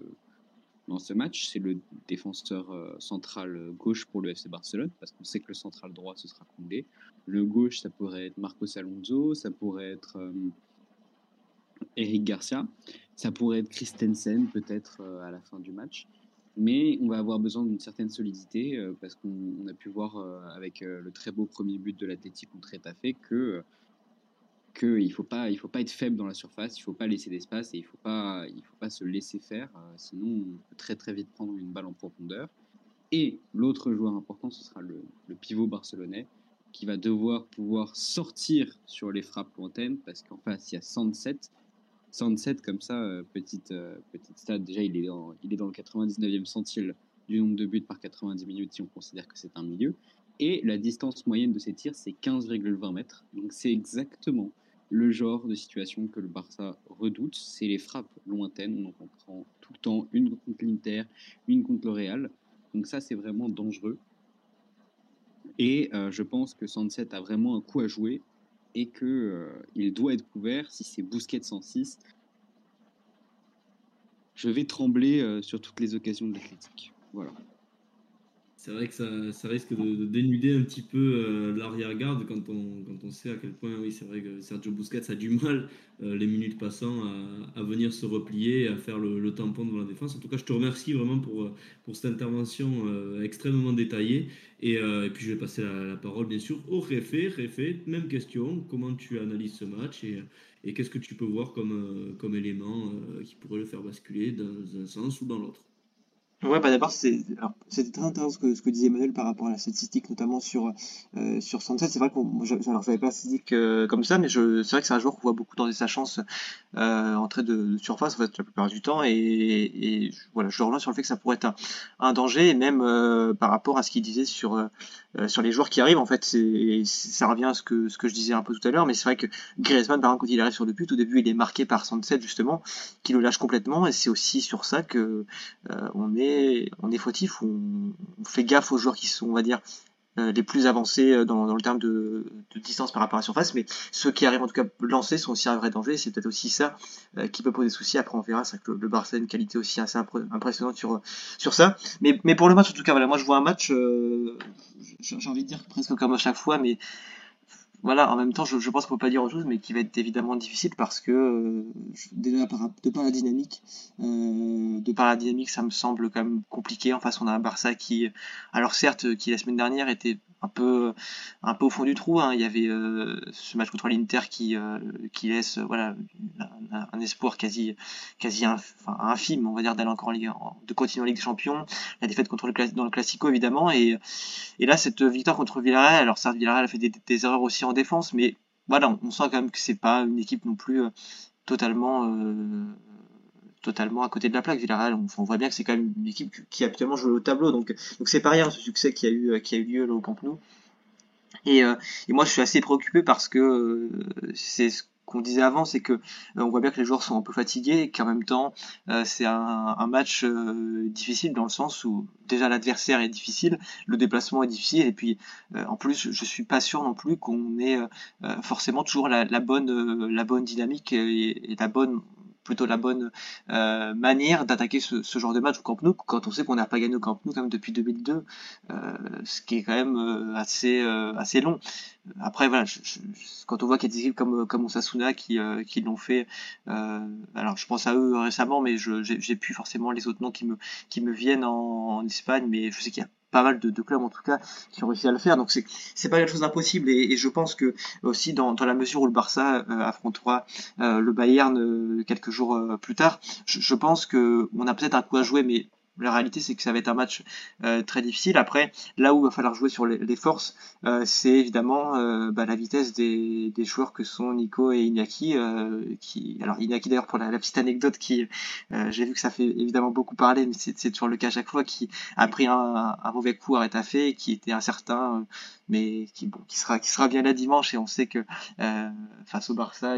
dans ce match, c'est le défenseur central gauche pour le FC Barcelone, parce qu'on sait que le central droit, ce sera Koundé. Le gauche, ça pourrait être Marcos Alonso, ça pourrait être Eric Garcia, ça pourrait être Christensen peut-être à la fin du match mais on va avoir besoin d'une certaine solidité euh, parce qu'on a pu voir euh, avec euh, le très beau premier but de l'Athletic contre Etafé que qu'il ne faut pas faut pas être faible dans la surface, il ne faut pas laisser d'espace et il faut pas faut pas se laisser faire, sinon on peut très très vite prendre une balle en profondeur. Et l'autre joueur important, ce sera le, pivot barcelonais qui va devoir pouvoir sortir sur les frappes lointaines parce qu'en face il y a 107 107 comme ça, euh, petite, euh, petite stade, déjà il est, dans, il est dans le 99e centile du nombre de buts par 90 minutes si on considère que c'est un milieu. Et la distance moyenne de ses tirs, c'est 15,20 mètres. Donc c'est exactement le genre de situation que le Barça redoute. C'est les frappes lointaines. Donc on prend tout le temps une contre l'Inter, une contre le Real. Donc ça, c'est vraiment dangereux. Et euh, je pense que 107 a vraiment un coup à jouer et que euh, il doit être couvert si c'est Bousquet 106. Je vais trembler euh, sur toutes les occasions de la. Voilà c'est vrai que ça, risque de, dénuder un petit peu euh, l'arrière-garde quand on, sait à quel point, oui, c'est vrai que Sergio Busquets a du mal, euh, les minutes passant, à, venir se replier, à faire le, tampon devant la défense. En tout cas, je te remercie vraiment pour, pour cette intervention euh, extrêmement détaillée. Et, puis, je vais passer la, parole, bien sûr, au Réfé. Réfé, même question, comment tu analyses ce match et, qu'est-ce que tu peux voir comme élément qui pourrait le faire basculer dans un sens ou dans l'autre? Ouais, bah d'abord, c'était très intéressant ce que, ce que disait Emmanuel par rapport à la statistique, notamment sur, euh, sur Sunset. C'est vrai alors j'avais pas la statistique comme ça, mais c'est vrai que c'est un joueur qu'on voit beaucoup dans sa chances euh, en trait de, surface, en fait, la plupart du temps. Et, et voilà, je reviens sur le fait que ça pourrait être un, un danger, et même euh, par rapport à ce qu'il disait sur, euh, sur les joueurs qui arrivent. En fait, c'est, ça revient à ce que, ce que je disais un peu tout à l'heure, mais c'est vrai que Griezmann, par exemple, quand il arrive sur le but, au début, il est marqué par Sunset, justement, qui le lâche complètement, et c'est aussi sur ça que on est on est fautif, on, fait gaffe aux joueurs qui sont, on va dire, euh, les plus avancés euh, dans, le terme de, distance par rapport à la surface, mais ceux qui arrivent en tout cas lancés sont aussi un vrai danger, c'est peut-être aussi ça euh, qui peut poser souci, après on verra, c'est que le, Barça a une qualité aussi assez impressionnante sur, ça, mais, mais pour le match en tout cas, voilà, moi je vois un match, j'ai envie de dire presque comme à chaque fois, mais voilà, en même temps, je, je pense qu'on peut pas dire autre chose, mais qui va être évidemment difficile parce que euh, déjà de par la dynamique, euh, de par la dynamique, ça me semble quand même compliqué. En face, on a un Barça qui, alors certes, qui la semaine dernière était un peu, un peu au fond du trou. Hein. Il y avait ce match contre l'Inter qui, qui laisse voilà, un, espoir quasi, quasi infime, on va dire, d'aller encore en Ligue, de continuer en Ligue des Champions. La défaite contre le, dans le Classico, évidemment. Et, et là, cette victoire contre Villarreal, alors certes, Villarreal a fait des, des erreurs aussi en défense, mais voilà, on sent quand même que c'est pas une équipe non plus totalement totalement à côté de la plaque. Villarreal, on, voit bien que c'est quand même une équipe qui a actuellement joué au tableau, donc donc c'est pas rien ce succès qui a eu qui a eu lieu au Camp Nou. Et, euh, et, moi je suis assez préoccupé parce que euh, c'est ce qu'on disait avant, c'est que euh, on voit bien que les joueurs sont un peu fatigués et qu'en même temps c'est un, match difficile dans le sens où déjà l'adversaire est difficile, le déplacement est difficile et puis en plus je suis pas sûr non plus qu'on ait forcément toujours la, bonne la bonne dynamique et la bonne plutôt la bonne euh, manière d'attaquer ce, genre de match au Camp Nou quand on sait qu'on n'a pas gagné au Camp Nou quand même depuis 2002 euh, ce qui est quand même euh, assez euh, assez long. Après voilà je, je, quand on voit qu'il y a des équipes comme comme Osasuna qui qui l'ont fait alors je pense à eux récemment mais je j'ai plus forcément les autres noms qui me qui me viennent en, en Espagne mais je sais qu'il y a pas mal de, de, clubs en tout cas qui ont réussi à le faire. Donc c'est c'est pas quelque chose d'impossible et, je pense que aussi dans, dans la mesure où le Barça euh, affrontera euh, le Bayern euh, quelques jours plus tard, je, je pense que on a peut-être un coup à jouer, mais la réalité, c'est que ça va être un match euh, très difficile. Après, là où il va falloir jouer sur les, forces, euh, c'est évidemment euh, bah, la vitesse des, joueurs que sont Nico et Iñaki. alors Iñaki d'ailleurs pour la, petite anecdote j'ai vu que ça fait évidemment beaucoup parler, mais c'est toujours le cas à chaque fois, qui a pris un, mauvais coup à Rétafé, qui était incertain, mais qui sera bien là dimanche. Et on sait que face au Barça,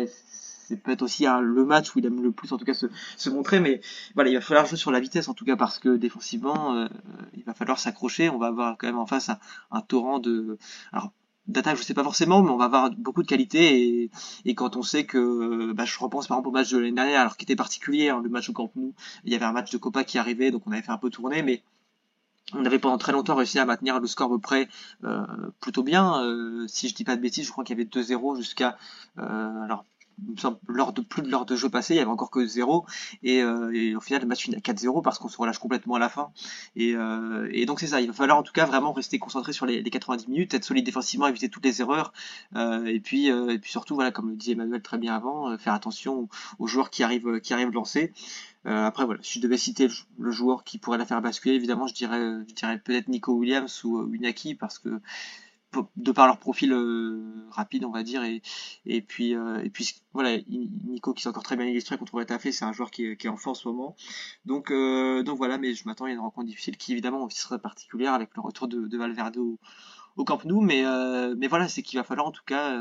peut-être aussi le match où il aime le plus en tout cas se, montrer mais voilà il va falloir jouer sur la vitesse en tout cas parce que défensivement euh, il va falloir s'accrocher on va avoir quand même en face un, torrent de alors d'attaque je sais pas forcément mais on va avoir beaucoup de qualité et, quand on sait que bah, je repense par exemple au match de l'année dernière alors qui était particulier hein, le match au Camp Nou il y avait un match de Copa qui arrivait donc on avait fait un peu tourner mais on avait pendant très longtemps réussi à maintenir le score à peu près euh, plutôt bien. Euh, si je dis pas de bêtises, je crois qu'il y avait 2-0 jusqu'à euh, alors lors de plus de l'heure de jeu passé, il y avait encore que 0 et, euh, et, au final le match finit à 4-0 parce qu'on se relâche complètement à la fin. Et, euh, et donc c'est ça, il va falloir en tout cas vraiment rester concentré sur les, les 90 minutes, être solide défensivement, éviter toutes les erreurs. Euh, et puis euh, surtout voilà comme le disait Emmanuel très bien avant, euh, faire attention aux, joueurs qui arrivent qui arrivent. Euh, après voilà, si je devais citer le, joueur qui pourrait la faire basculer, évidemment je dirais je dirais peut-être Nico Williams ou Winaki parce que de par leur profil euh, rapide on va dire et et puis euh, et puis voilà Nico qui s'est encore très bien illustré contre Retafe c'est un joueur qui est, qui en force en ce moment. Donc euh, donc voilà mais je m'attends à une rencontre difficile qui évidemment aussi sera particulière avec le retour de, de Valverde au, Camp Nou mais mais voilà c'est qu'il va falloir en tout cas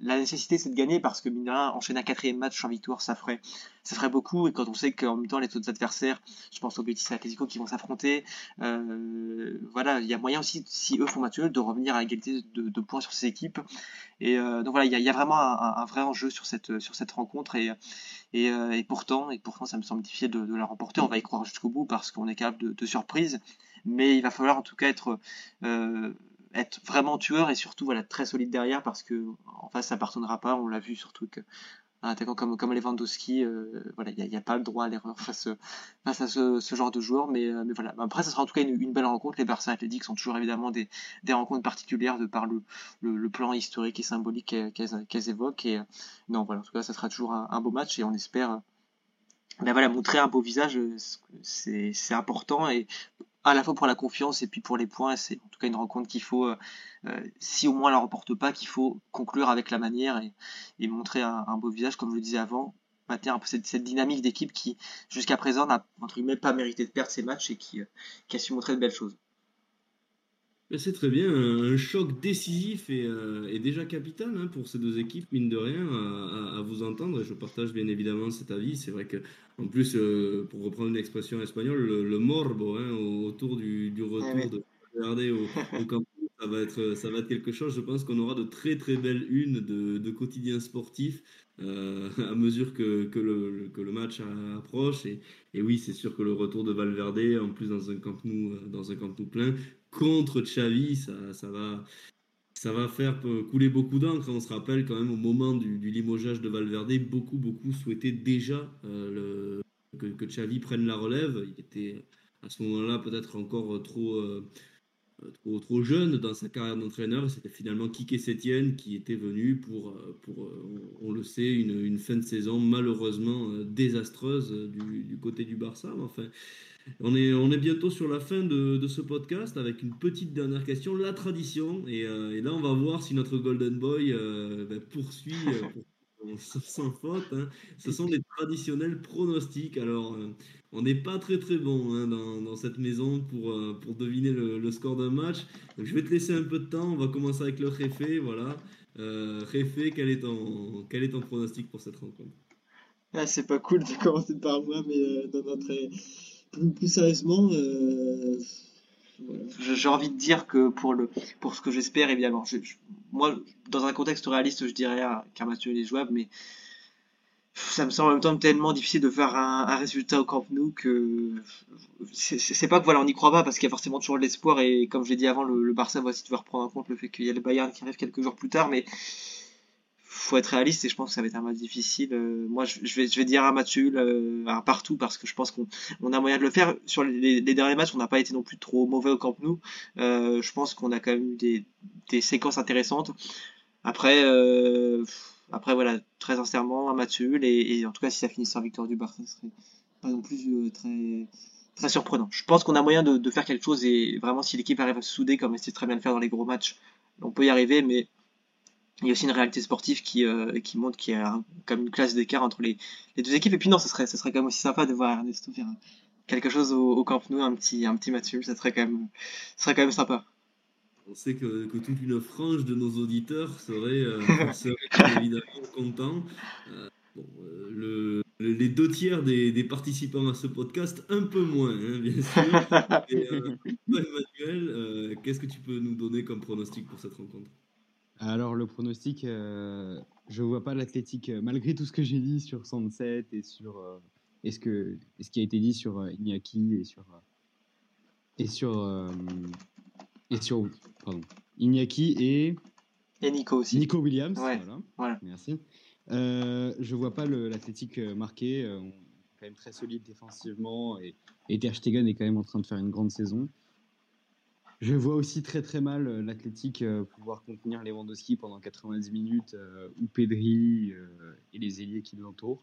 la nécessité c'est de gagner parce que mine enchaîner un quatrième match en victoire ça ferait ça ferait beaucoup. Et quand on sait qu'en même temps les autres adversaires je pense au Betis et à Atletico qui vont s'affronter euh, voilà il y a moyen aussi si eux font match de revenir à égalité de, points sur ces équipes. Et euh, donc voilà il y a, vraiment un, vrai enjeu sur cette sur cette rencontre. Et et, euh, et pourtant et pourtant ça me semble difficile de, la remporter. On va y croire jusqu'au bout parce qu'on est capable de, de surprise. Mais il va falloir en tout cas être euh, être vraiment tueur et surtout voilà très solide derrière parce que en face ça pardonnera pas. On l'a vu surtout que un attaquant comme, comme Lewandowski, euh, voilà, il n'y a, pas le droit à l'erreur face, face à ce, genre de joueur. Mais, euh, voilà. Après, ça sera en tout cas une, belle rencontre. Les Barça Athlétiques sont toujours évidemment des, rencontres particulières de par le, plan historique et symbolique qu'elles qu évoquent. Et euh, non, voilà, en tout cas, ça sera toujours un, un beau match et on espère. Ben voilà, montrer un beau visage, euh, c'est important et à la fois pour la confiance et puis pour les points. C'est en tout cas une rencontre qu'il faut, euh, euh, si au moins la remporte pas, qu'il faut conclure avec la manière et, montrer un, beau visage, comme je le disais avant, maintenir un cette, dynamique d'équipe qui, jusqu'à présent, n'a entre guillemets pas mérité de perdre ses matchs et qui, euh, qui a su montrer de belles choses. C'est très bien, un choc décisif et, euh, et déjà capital hein, pour ces deux équipes, mine de rien, à, à, à, vous entendre. Je partage bien évidemment cet avis. C'est vrai que, en plus, euh, pour reprendre une expression espagnole, le, le morbo hein, autour du, du retour ouais. de regarder au, au camp, ça va, être, ça va être quelque chose. Je pense qu'on aura de très très belles unes de, de quotidiens sportifs euh, à mesure que, que, le, que le match approche. Et, et oui, c'est sûr que le retour de Valverde, en plus dans un camp nous, dans un camp nous plein, contre Xavi, ça, va, faire couler beaucoup d'encre. On se rappelle quand même au moment du, du, limogeage de Valverde, beaucoup, beaucoup souhaitaient déjà euh, que, que Xavi prenne la relève. Il était à ce moment-là peut-être encore trop, euh, jeune dans sa carrière d'entraîneur. C'était finalement Kike Sétienne qui était venu pour, pour on le sait, une, fin de saison malheureusement désastreuse du, du côté du Barça. Enfin, on est, on est bientôt sur la fin de, de, ce podcast avec une petite dernière question, la tradition. Et, et là, on va voir si notre Golden Boy ben, poursuit. sans faute. Hein. Ce sont des traditionnels pronostics. Alors, euh, on n'est pas très très bon hein, dans, dans, cette maison pour, euh, pour deviner le, score d'un match. Donc, je vais te laisser un peu de temps. On va commencer avec le Réfé. Voilà. Euh, Réfé, quel est, ton, est pronostic pour cette rencontre? Ah, C'est pas cool de commencer par moi, mais euh, dans notre, plus, sérieusement. Euh j'ai envie de dire que pour le pour ce que j'espère évidemment moi dans un contexte réaliste je dirais qu'un match est jouable mais ça me semble en même temps tellement difficile de faire un, un résultat au Camp Nou que c'est pas que voilà on n'y croit pas parce qu'il y a forcément toujours de l'espoir et comme je l'ai dit avant le, le Barça va aussi devoir prendre en compte le fait qu'il y a le Bayern qui arrive quelques jours plus tard mais faut être réaliste et je pense que ça va être un match difficile. Euh, moi, je, vais, dire un match nul, partout parce que je pense qu'on on a moyen de le faire. Sur les, derniers matchs, on n'a pas été non plus trop mauvais au Camp Nou. Euh, je pense qu'on a quand même eu des, séquences intéressantes. Après, euh, après voilà, très sincèrement, un match nul et, en tout cas, si ça finit sans victoire du Barça, ce serait pas non plus euh, très très surprenant. Je pense qu'on a moyen de, de, faire quelque chose et vraiment si l'équipe arrive à se souder comme elle sait très bien le faire dans les gros matchs, on peut y arriver, mais il y a aussi une réalité sportive qui, euh, qui montre qu'il y a comme une classe d'écart entre les, les, deux équipes. Et puis non, ce serait, ce serait quand même aussi sympa de voir Ernesto faire quelque chose au, au Camp Nou, un petit, un petit match ça serait quand même, ce serait quand même sympa. On sait que, que toute une frange de nos auditeurs serait, euh, serait évidemment content. Euh, bon, euh, le, les deux tiers des, des, participants à ce podcast, un peu moins, hein, bien sûr. Et, Emmanuel, qu'est-ce que tu peux nous donner comme pronostic pour cette rencontre? Alors le pronostic, euh, je vois pas l'Athletic, euh, malgré tout ce que j'ai dit sur Sunset et sur euh, et ce que et ce qui a été dit sur euh, Iñaki et sur euh, et sur et sur pardon Iñaki et et Nico aussi. Nico Williams. Ouais, voilà. voilà. Merci. Je vois pas l'Athletic marqué. On est quand même très solide défensivement et, et Ter Stegen est quand même en train de faire une grande saison. Je vois aussi très très mal euh, l'Athletic euh, pouvoir contenir Lewandowski pendant 90 minutes euh, ou Pedri euh, et les ailiers qui l'entourent.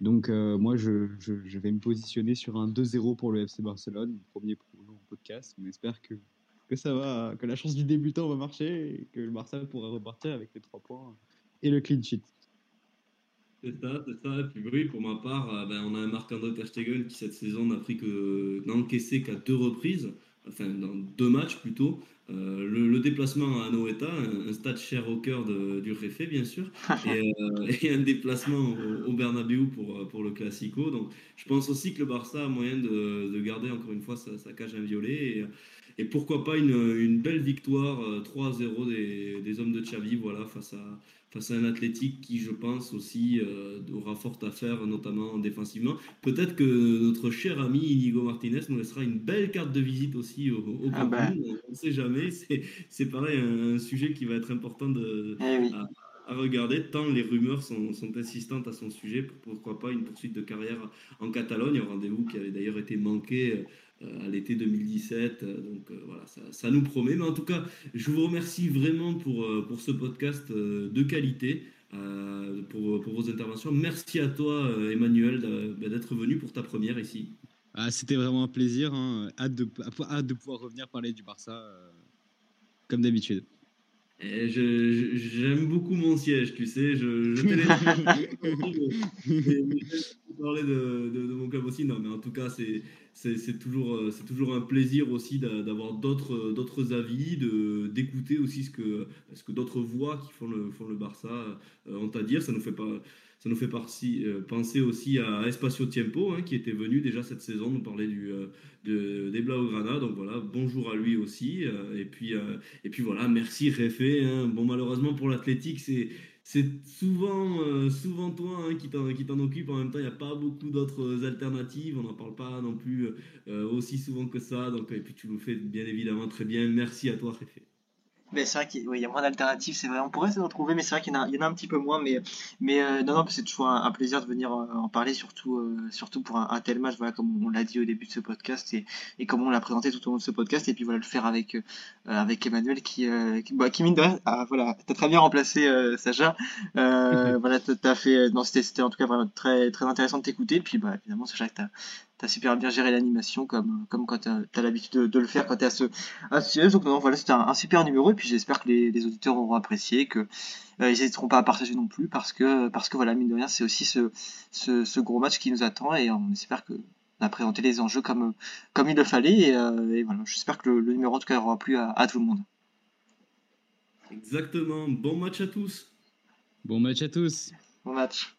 Donc euh, moi je, vais me positionner sur un 2-0 pour le FC Barcelone, premier podcast. On espère que, que ça va, que la chance du débutant va marcher et que le Barça pourra repartir avec les 3 points et le clean sheet. C'est ça, c'est ça. Et puis oui, pour ma part, ben, on a un Marc-André Ter Stegen qui cette saison n'a pris que n'a encaissé qu'à deux reprises enfin dans deux matchs plutôt. Euh, le, le, déplacement à Anoeta, un, un, stade cher au cœur de, du Réfé bien sûr, et, euh, et, un déplacement au, au Bernabéu pour, pour le Classico. Donc je pense aussi que le Barça a moyen de, de garder encore une fois sa, sa cage inviolée. Et, et pourquoi pas une, une belle victoire 3-0 euh, des, des, hommes de Xavi voilà, face, à, face à un athlétique qui, je pense, aussi euh, aura fort à faire, notamment défensivement. Peut-être que notre cher ami Inigo Martinez nous laissera une belle carte de visite aussi au, au ah ben. On ne sait jamais. C'est pareil, un, un, sujet qui va être important de, eh oui. à, à regarder, tant les rumeurs sont, sont, insistantes à son sujet. Pourquoi pas une poursuite de carrière en Catalogne, un rendez-vous qui avait d'ailleurs été manqué euh, à l'été 2017. Donc euh, voilà, ça, ça, nous promet. Mais en tout cas, je vous remercie vraiment pour, euh, pour ce podcast de qualité. Euh, pour, pour, vos interventions. Merci à toi, Emmanuel, d'être venu pour ta première ici. Ah, C'était vraiment un plaisir. Hein. Hâte, de, hâte de pouvoir revenir parler du Barça, euh, comme d'habitude. J'aime beaucoup mon siège, tu sais. Je, je parler de, de, de, mon club aussi. Non, mais en tout cas, c'est c'est toujours, c'est toujours un plaisir aussi d'avoir d'autres d'autres avis, d'écouter aussi ce que, ce que d'autres voix qui font le, font le Barça ont à dire. Ça nous fait pas ça nous fait partie, euh, penser aussi à Espacio Tiempo, hein, qui était venu déjà cette saison nous parler du, euh, de, des Blaugrana. Donc voilà, bonjour à lui aussi. Euh, et, puis, euh, et puis voilà, merci Réfé. Hein. Bon, malheureusement pour l'athlétique, c'est. C'est souvent, euh, souvent toi hein, qui t'en occupe. En même temps, il n'y a pas beaucoup d'autres alternatives. On n'en parle pas non plus aussi souvent que ça. Donc, et puis tu nous fais bien évidemment très bien. Merci à toi, Réfé. Mais c'est vrai qu'il y a moins d'alternatives, c'est vrai. On pourrait s'en trouver, mais c'est vrai qu'il y, en a- il y en a un petit peu moins. Mais, mais euh, non, non, c'est toujours un, un plaisir de venir euh, en parler, surtout, euh, surtout pour un, un tel match, voilà, comme on l'a dit au début de ce podcast et, et comme on l'a présenté tout au long de ce podcast. Et puis voilà, le faire avec, euh, avec Emmanuel qui, qui, bah, qui mine de rien, ah, voilà, t'as très bien remplacé Sacha. Voilà, t'as t'as fait, non, c'était en tout cas vraiment très, très intéressant de t'écouter. Puis bah, évidemment, Sacha, que t'as as super bien géré l'animation comme, comme quand t'as as, l'habitude de, de le faire quand t'es à ce, à ce siège. Donc non, voilà, c'était un, un super numéro. Et puis j'espère que les, les auditeurs auront apprécié, que euh, ils n'hésiteront pas à partager non plus, parce que, parce que voilà, mine de rien, c'est aussi ce, ce, ce gros match qui nous attend. Et on espère que on a présenté les enjeux comme, comme il le fallait. Et, euh, et voilà, j'espère que le, le, numéro en tout cas aura plu à, à tout le monde. Exactement. Bon match à tous. Bon match à tous. Bon match.